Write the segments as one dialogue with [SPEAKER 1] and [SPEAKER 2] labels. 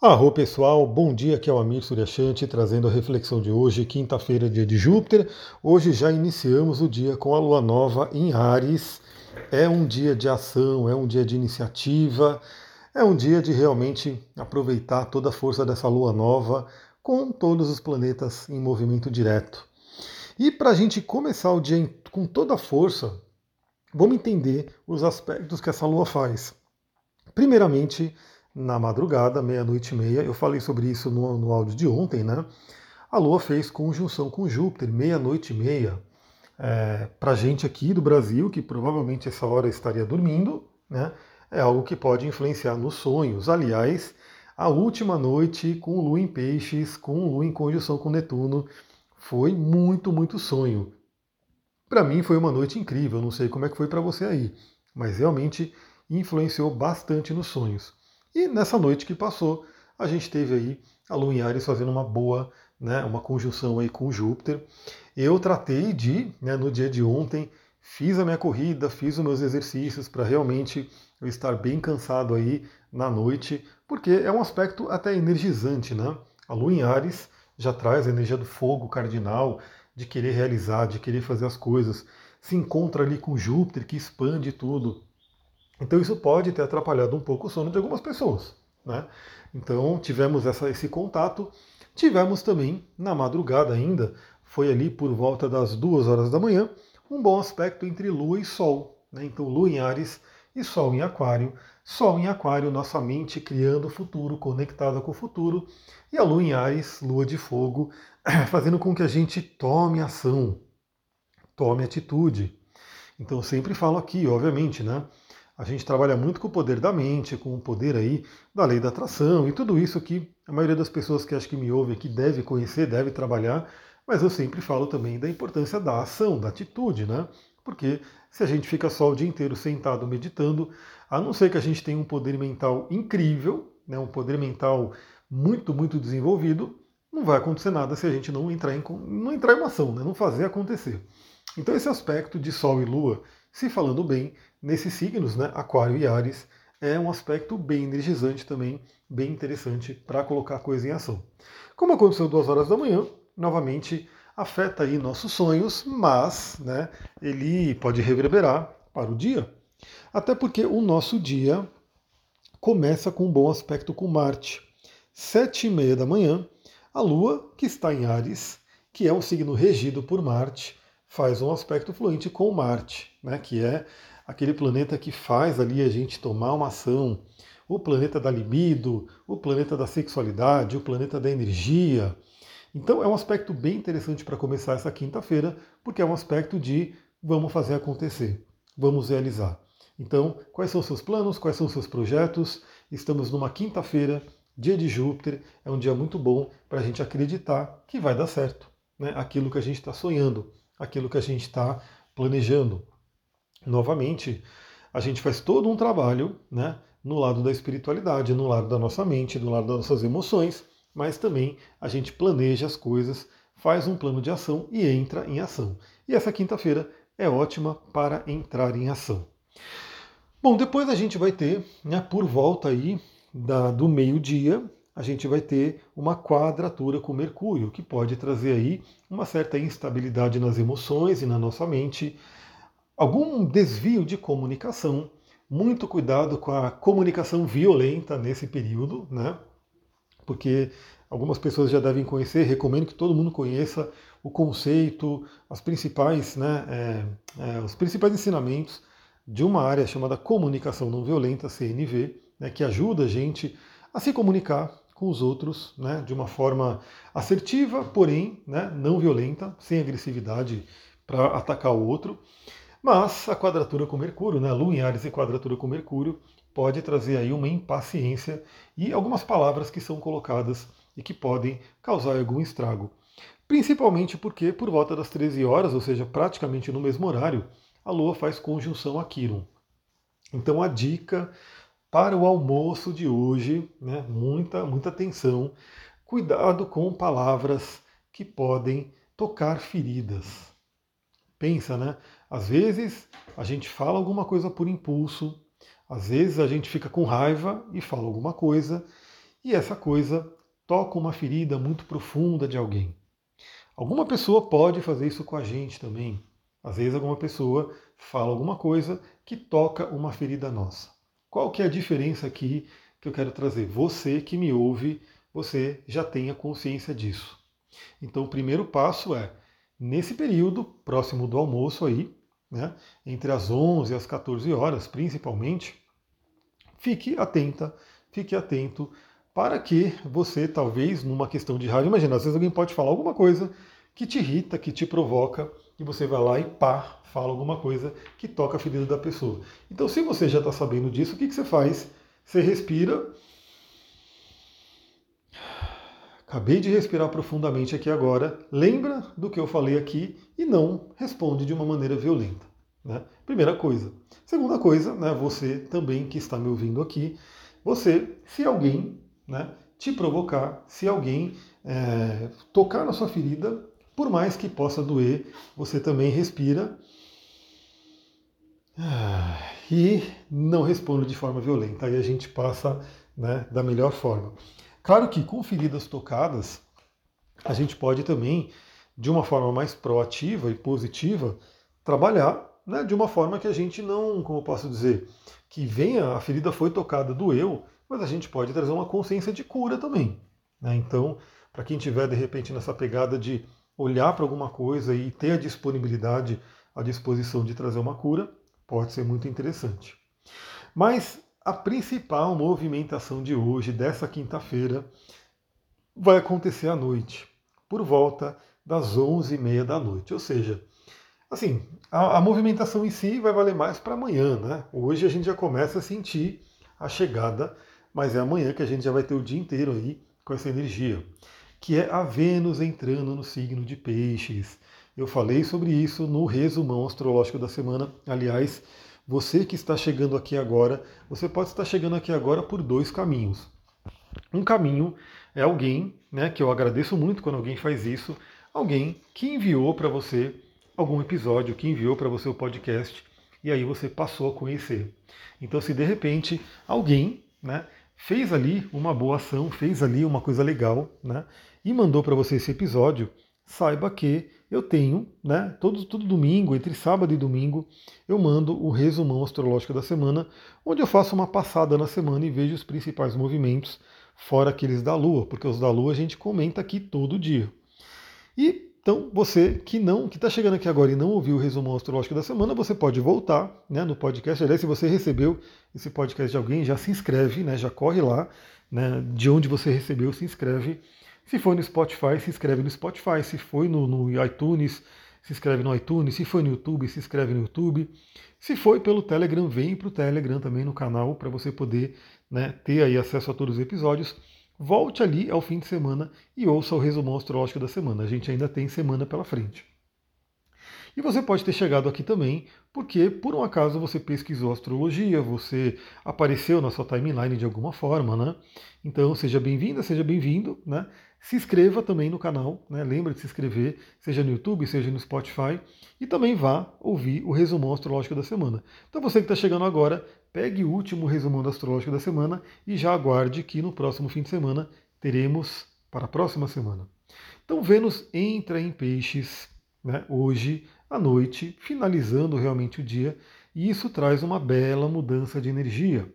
[SPEAKER 1] Arro pessoal, bom dia, aqui é o Amir Suryashanti trazendo a reflexão de hoje, quinta-feira, dia de Júpiter. Hoje já iniciamos o dia com a lua nova em Ares. É um dia de ação, é um dia de iniciativa, é um dia de realmente aproveitar toda a força dessa lua nova com todos os planetas em movimento direto. E para a gente começar o dia com toda a força, vamos entender os aspectos que essa lua faz. Primeiramente, na madrugada, meia-noite e meia. Eu falei sobre isso no, no áudio de ontem, né? A Lua fez conjunção com Júpiter, meia-noite e meia. É, Para gente aqui do Brasil, que provavelmente essa hora estaria dormindo, né? É algo que pode influenciar nos sonhos. Aliás, a última noite com Lua em Peixes, com Lua em conjunção com Netuno, foi muito, muito sonho. Para mim foi uma noite incrível, não sei como é que foi para você aí, mas realmente influenciou bastante nos sonhos. E nessa noite que passou, a gente teve aí a Lua em Ares fazendo uma boa, né, uma conjunção aí com Júpiter. Eu tratei de, né, no dia de ontem, fiz a minha corrida, fiz os meus exercícios para realmente eu estar bem cansado aí na noite, porque é um aspecto até energizante, né? A Lua em Ares já traz a energia do fogo cardinal, de querer realizar, de querer fazer as coisas. Se encontra ali com Júpiter, que expande tudo. Então isso pode ter atrapalhado um pouco o sono de algumas pessoas. Né? Então tivemos essa, esse contato. Tivemos também, na madrugada ainda, foi ali por volta das duas horas da manhã, um bom aspecto entre Lua e Sol. Né? Então Lua em Ares e Sol em Aquário. Sol em Aquário, nossa mente criando o futuro, conectada com o futuro. E a Lua em Ares, Lua de Fogo, fazendo com que a gente tome ação, tome atitude. Então sempre falo aqui, obviamente, né? A gente trabalha muito com o poder da mente, com o poder aí da lei da atração e tudo isso que a maioria das pessoas que acho que me ouvem aqui deve conhecer, deve trabalhar, mas eu sempre falo também da importância da ação, da atitude, né? Porque se a gente fica só o dia inteiro sentado meditando, a não ser que a gente tenha um poder mental incrível, né, um poder mental muito, muito desenvolvido, não vai acontecer nada se a gente não entrar em, não entrar em uma ação, né, não fazer acontecer. Então esse aspecto de Sol e Lua, se falando bem, nesses signos, né, Aquário e Ares, é um aspecto bem energizante também, bem interessante para colocar coisa em ação. Como aconteceu duas horas da manhã, novamente afeta aí nossos sonhos, mas né, ele pode reverberar para o dia. Até porque o nosso dia começa com um bom aspecto com Marte. Sete e meia da manhã, a Lua, que está em Ares, que é um signo regido por Marte, faz um aspecto fluente com Marte, né, que é aquele planeta que faz ali a gente tomar uma ação, o planeta da libido, o planeta da sexualidade, o planeta da energia. Então é um aspecto bem interessante para começar essa quinta-feira, porque é um aspecto de vamos fazer acontecer, vamos realizar. Então, quais são os seus planos, quais são os seus projetos? Estamos numa quinta-feira, dia de Júpiter, é um dia muito bom para a gente acreditar que vai dar certo, né? aquilo que a gente está sonhando, aquilo que a gente está planejando novamente, a gente faz todo um trabalho né, no lado da espiritualidade, no lado da nossa mente, no lado das nossas emoções, mas também a gente planeja as coisas, faz um plano de ação e entra em ação. E essa quinta-feira é ótima para entrar em ação. Bom, depois a gente vai ter, né, por volta aí da, do meio-dia, a gente vai ter uma quadratura com Mercúrio, que pode trazer aí uma certa instabilidade nas emoções e na nossa mente, algum desvio de comunicação. Muito cuidado com a comunicação violenta nesse período, né? Porque algumas pessoas já devem conhecer, recomendo que todo mundo conheça o conceito, as principais, né, é, é, os principais ensinamentos de uma área chamada comunicação não violenta, CNV, né, que ajuda a gente a se comunicar com os outros né, de uma forma assertiva, porém né, não violenta, sem agressividade para atacar o outro. Mas a quadratura com Mercúrio, né, Lua em Ares e quadratura com Mercúrio, pode trazer aí uma impaciência e algumas palavras que são colocadas e que podem causar algum estrago. Principalmente porque por volta das 13 horas, ou seja, praticamente no mesmo horário, a Lua faz conjunção a Quiron. Então a dica para o almoço de hoje, né, muita, muita atenção, cuidado com palavras que podem tocar feridas. Pensa, né? Às vezes a gente fala alguma coisa por impulso, às vezes a gente fica com raiva e fala alguma coisa, e essa coisa toca uma ferida muito profunda de alguém. Alguma pessoa pode fazer isso com a gente também. Às vezes alguma pessoa fala alguma coisa que toca uma ferida nossa. Qual que é a diferença aqui que eu quero trazer? Você que me ouve, você já tenha consciência disso. Então o primeiro passo é, nesse período próximo do almoço aí, né, entre as 11 e as 14 horas principalmente, fique atenta, fique atento para que você, talvez, numa questão de raiva, imagina, às vezes alguém pode falar alguma coisa que te irrita, que te provoca, e você vai lá e pá, fala alguma coisa que toca a ferida da pessoa. Então, se você já está sabendo disso, o que, que você faz? Você respira. Acabei de respirar profundamente aqui agora. Lembra do que eu falei aqui e não responde de uma maneira violenta. Né? Primeira coisa. Segunda coisa, né, você também que está me ouvindo aqui, você, se alguém né, te provocar, se alguém é, tocar na sua ferida, por mais que possa doer, você também respira ah, e não responde de forma violenta. Aí a gente passa né, da melhor forma. Claro que com feridas tocadas, a gente pode também, de uma forma mais proativa e positiva, trabalhar né, de uma forma que a gente não, como eu posso dizer, que venha, a ferida foi tocada, doeu, mas a gente pode trazer uma consciência de cura também. Né? Então, para quem tiver de repente nessa pegada de olhar para alguma coisa e ter a disponibilidade, a disposição de trazer uma cura, pode ser muito interessante. Mas a principal movimentação de hoje, dessa quinta-feira, vai acontecer à noite, por volta das 11h30 da noite. Ou seja, assim, a, a movimentação em si vai valer mais para amanhã, né? Hoje a gente já começa a sentir a chegada mas é amanhã que a gente já vai ter o dia inteiro aí com essa energia, que é a Vênus entrando no signo de Peixes. Eu falei sobre isso no resumão astrológico da semana. Aliás, você que está chegando aqui agora, você pode estar chegando aqui agora por dois caminhos. Um caminho é alguém, né, que eu agradeço muito quando alguém faz isso, alguém que enviou para você algum episódio, que enviou para você o podcast, e aí você passou a conhecer. Então, se de repente alguém, né, fez ali uma boa ação, fez ali uma coisa legal, né? E mandou para você esse episódio, saiba que eu tenho, né? Todo, todo domingo, entre sábado e domingo, eu mando o resumão astrológico da semana, onde eu faço uma passada na semana e vejo os principais movimentos, fora aqueles da Lua, porque os da Lua a gente comenta aqui todo dia. E então, você que não, que está chegando aqui agora e não ouviu o resumo astrológico da semana, você pode voltar né, no podcast. Aliás, se você recebeu esse podcast de alguém, já se inscreve, né, já corre lá, né, de onde você recebeu, se inscreve. Se foi no Spotify, se inscreve no Spotify. Se foi no, no iTunes, se inscreve no iTunes. Se foi no YouTube, se inscreve no YouTube. Se foi pelo Telegram, vem para o Telegram também no canal para você poder né, ter aí acesso a todos os episódios volte ali ao fim de semana e ouça o resumão astrológico da semana. A gente ainda tem semana pela frente. E você pode ter chegado aqui também porque, por um acaso, você pesquisou astrologia, você apareceu na sua timeline de alguma forma, né? Então, seja bem-vinda, seja bem-vindo, né? Se inscreva também no canal, né? Lembra de se inscrever, seja no YouTube, seja no Spotify, e também vá ouvir o resumão astrológico da semana. Então, você que está chegando agora, pegue o último resumão do astrológico da semana e já aguarde que no próximo fim de semana teremos para a próxima semana. Então, Vênus entra em Peixes né, hoje à noite, finalizando realmente o dia, e isso traz uma bela mudança de energia.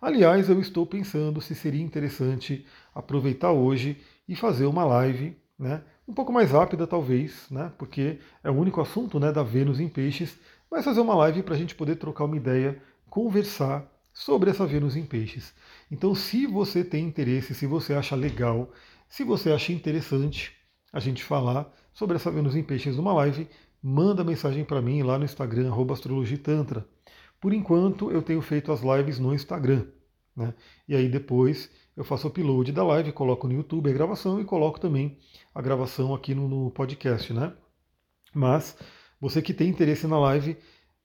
[SPEAKER 1] Aliás, eu estou pensando se seria interessante aproveitar hoje e fazer uma live, né, um pouco mais rápida talvez, né, porque é o único assunto né, da Vênus em Peixes, mas fazer uma live para a gente poder trocar uma ideia, conversar sobre essa Vênus em Peixes. Então, se você tem interesse, se você acha legal, se você acha interessante a gente falar sobre essa Vênus em Peixes numa live, manda mensagem para mim lá no Instagram, astrologitantra. Por enquanto, eu tenho feito as lives no Instagram. Né? E aí depois eu faço o upload da live, coloco no YouTube a gravação e coloco também a gravação aqui no, no podcast, né? Mas você que tem interesse na live,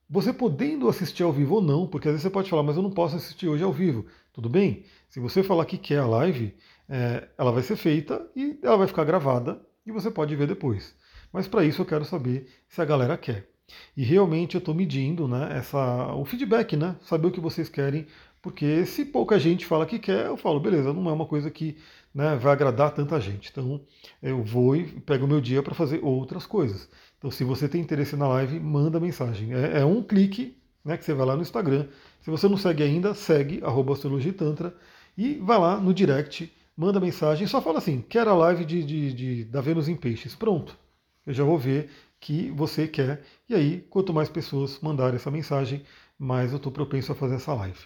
[SPEAKER 1] você podendo assistir ao vivo ou não, porque às vezes você pode falar, mas eu não posso assistir hoje ao vivo. Tudo bem? Se você falar que quer a live, é, ela vai ser feita e ela vai ficar gravada e você pode ver depois. Mas para isso eu quero saber se a galera quer. E realmente eu estou medindo né, essa, o feedback, né? Saber o que vocês querem Porque se pouca gente fala que quer, eu falo, beleza, não é uma coisa que né, vai agradar tanta gente. Então eu vou e pego o meu dia para fazer outras coisas. Então se você tem interesse na live, manda mensagem. É, é um clique né, que você vai lá no Instagram. Se você não segue ainda, segue arroba Tantra e vai lá no direct, manda mensagem, só fala assim, quero a live de, de, de, da Vênus em Peixes. Pronto. Eu já vou ver que você quer. E aí, quanto mais pessoas mandarem essa mensagem, mais eu estou propenso a fazer essa live.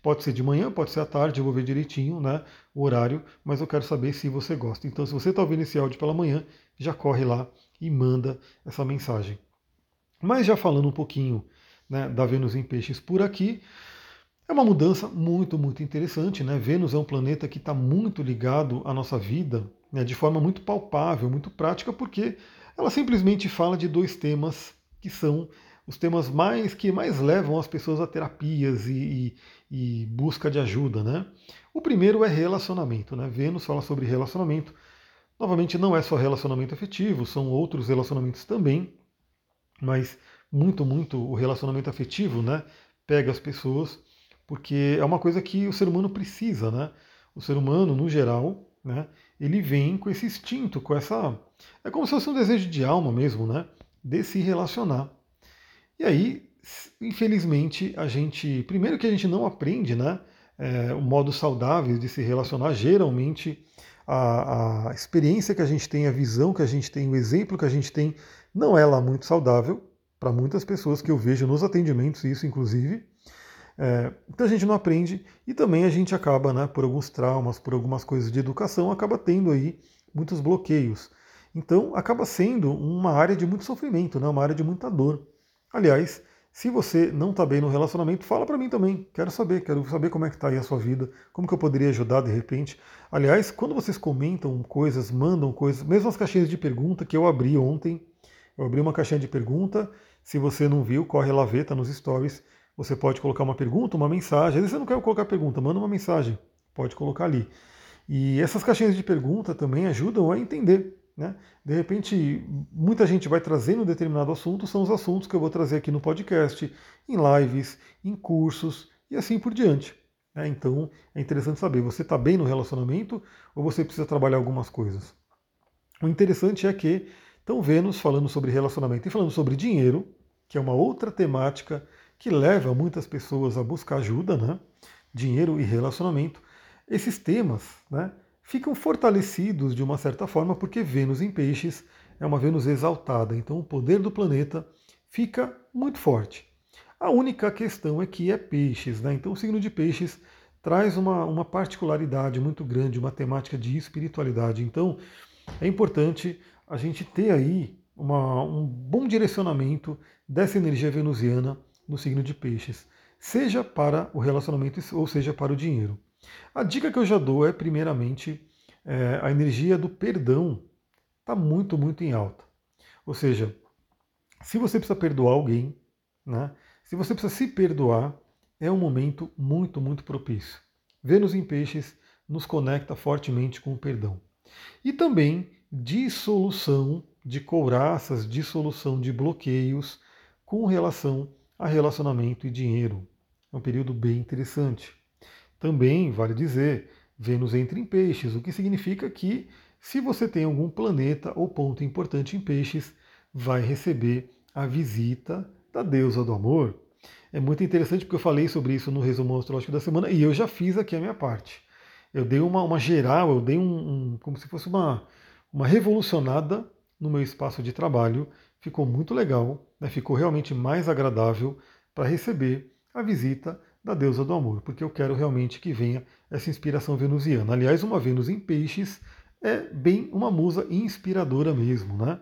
[SPEAKER 1] Pode ser de manhã, pode ser à tarde, eu vou ver direitinho né, o horário, mas eu quero saber se você gosta. Então, se você está ouvindo esse áudio pela manhã, já corre lá e manda essa mensagem. Mas já falando um pouquinho né, da Vênus em Peixes por aqui, é uma mudança muito, muito interessante. Né? Vênus é um planeta que está muito ligado à nossa vida né, de forma muito palpável, muito prática, porque ela simplesmente fala de dois temas que são os temas mais que mais levam as pessoas a terapias e, e, e busca de ajuda, né? O primeiro é relacionamento, né? Vênus fala sobre relacionamento. Novamente, não é só relacionamento afetivo, são outros relacionamentos também, mas muito, muito o relacionamento afetivo, né? Pega as pessoas, porque é uma coisa que o ser humano precisa, né? O ser humano, no geral, né? Ele vem com esse instinto, com essa. É como se fosse um desejo de alma mesmo, né? De se relacionar. E aí, infelizmente, a gente. Primeiro que a gente não aprende, né? É, o modo saudável de se relacionar. Geralmente, a, a experiência que a gente tem, a visão que a gente tem, o exemplo que a gente tem, não é lá muito saudável para muitas pessoas que eu vejo nos atendimentos, isso inclusive. É, então a gente não aprende e também a gente acaba, né, por alguns traumas, por algumas coisas de educação, acaba tendo aí muitos bloqueios. Então acaba sendo uma área de muito sofrimento, né, uma área de muita dor. Aliás, se você não está bem no relacionamento, fala para mim também. Quero saber, quero saber como é que está aí a sua vida, como que eu poderia ajudar de repente. Aliás, quando vocês comentam coisas, mandam coisas, mesmo as caixinhas de pergunta que eu abri ontem, eu abri uma caixinha de pergunta. Se você não viu, corre lá ver, tá nos stories. Você pode colocar uma pergunta, uma mensagem. Às vezes você não quer colocar pergunta, manda uma mensagem. Pode colocar ali. E essas caixinhas de pergunta também ajudam a entender. Né? De repente, muita gente vai trazendo um determinado assunto, são os assuntos que eu vou trazer aqui no podcast, em lives, em cursos e assim por diante. Né? Então é interessante saber, você está bem no relacionamento ou você precisa trabalhar algumas coisas? O interessante é que estão Vênus falando sobre relacionamento e falando sobre dinheiro, que é uma outra temática que leva muitas pessoas a buscar ajuda, né? dinheiro e relacionamento, esses temas né, ficam fortalecidos de uma certa forma porque Vênus em Peixes é uma Vênus exaltada, então o poder do planeta fica muito forte. A única questão é que é Peixes, né? então o signo de Peixes traz uma, uma particularidade muito grande, uma temática de espiritualidade. Então é importante a gente ter aí uma, um bom direcionamento dessa energia venusiana no signo de Peixes, seja para o relacionamento ou seja para o dinheiro. A dica que eu já dou é, primeiramente, é, a energia do perdão está muito, muito em alta. Ou seja, se você precisa perdoar alguém, né, se você precisa se perdoar, é um momento muito, muito propício. Vênus em Peixes nos conecta fortemente com o perdão. E também dissolução de couraças, dissolução de bloqueios com relação a relacionamento e dinheiro. É um período bem interessante. Também, vale dizer, Vênus entra em peixes, o que significa que se você tem algum planeta ou ponto importante em peixes, vai receber a visita da deusa do amor. É muito interessante porque eu falei sobre isso no resumo astrológico da semana e eu já fiz aqui a minha parte. Eu dei uma, uma geral, eu dei um, um, como se fosse uma, uma revolucionada no meu espaço de trabalho. Ficou muito legal, né? ficou realmente mais agradável para receber a visita da deusa do amor, porque eu quero realmente que venha essa inspiração venusiana. Aliás, uma Vênus em peixes é bem uma musa inspiradora mesmo, né?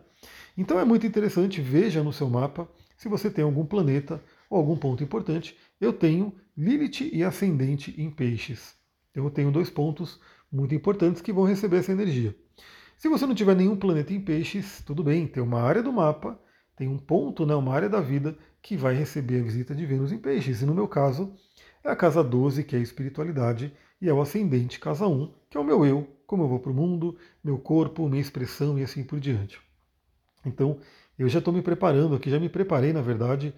[SPEAKER 1] Então é muito interessante, veja no seu mapa se você tem algum planeta ou algum ponto importante. Eu tenho Lilith e ascendente em peixes. Eu tenho dois pontos muito importantes que vão receber essa energia. Se você não tiver nenhum planeta em peixes, tudo bem, tem uma área do mapa, tem um ponto, né, uma área da vida que vai receber a visita de Vênus em peixes. E no meu caso, é a casa 12, que é a espiritualidade, e é o ascendente, casa 1, que é o meu eu, como eu vou para o mundo, meu corpo, minha expressão e assim por diante. Então, eu já estou me preparando aqui, já me preparei, na verdade,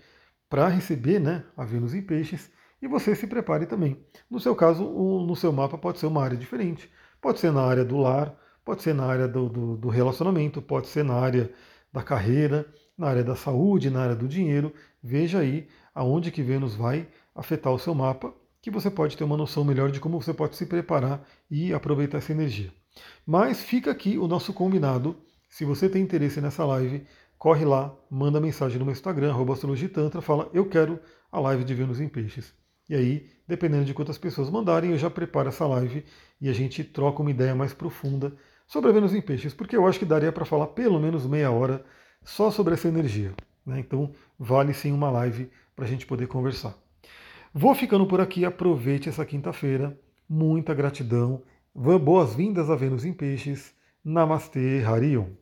[SPEAKER 1] para receber né, a Vênus em peixes, e você se prepare também. No seu caso, no seu mapa pode ser uma área diferente. Pode ser na área do lar, pode ser na área do, do, do relacionamento, pode ser na área da carreira, na área da saúde, na área do dinheiro. Veja aí aonde que Vênus vai afetar o seu mapa, que você pode ter uma noção melhor de como você pode se preparar e aproveitar essa energia. Mas fica aqui o nosso combinado. Se você tem interesse nessa live, corre lá, manda mensagem no meu Instagram, astrologitantra, fala eu quero a live de Vênus em Peixes. E aí, dependendo de quantas pessoas mandarem, eu já preparo essa live e a gente troca uma ideia mais profunda sobre a Vênus em Peixes, porque eu acho que daria para falar pelo menos meia hora só sobre essa energia. Né? Então, vale sim uma live para a gente poder conversar. Vou ficando por aqui, aproveite essa quinta-feira. Muita gratidão. Boas-vindas a Vênus em Peixes. Namastê, Harion.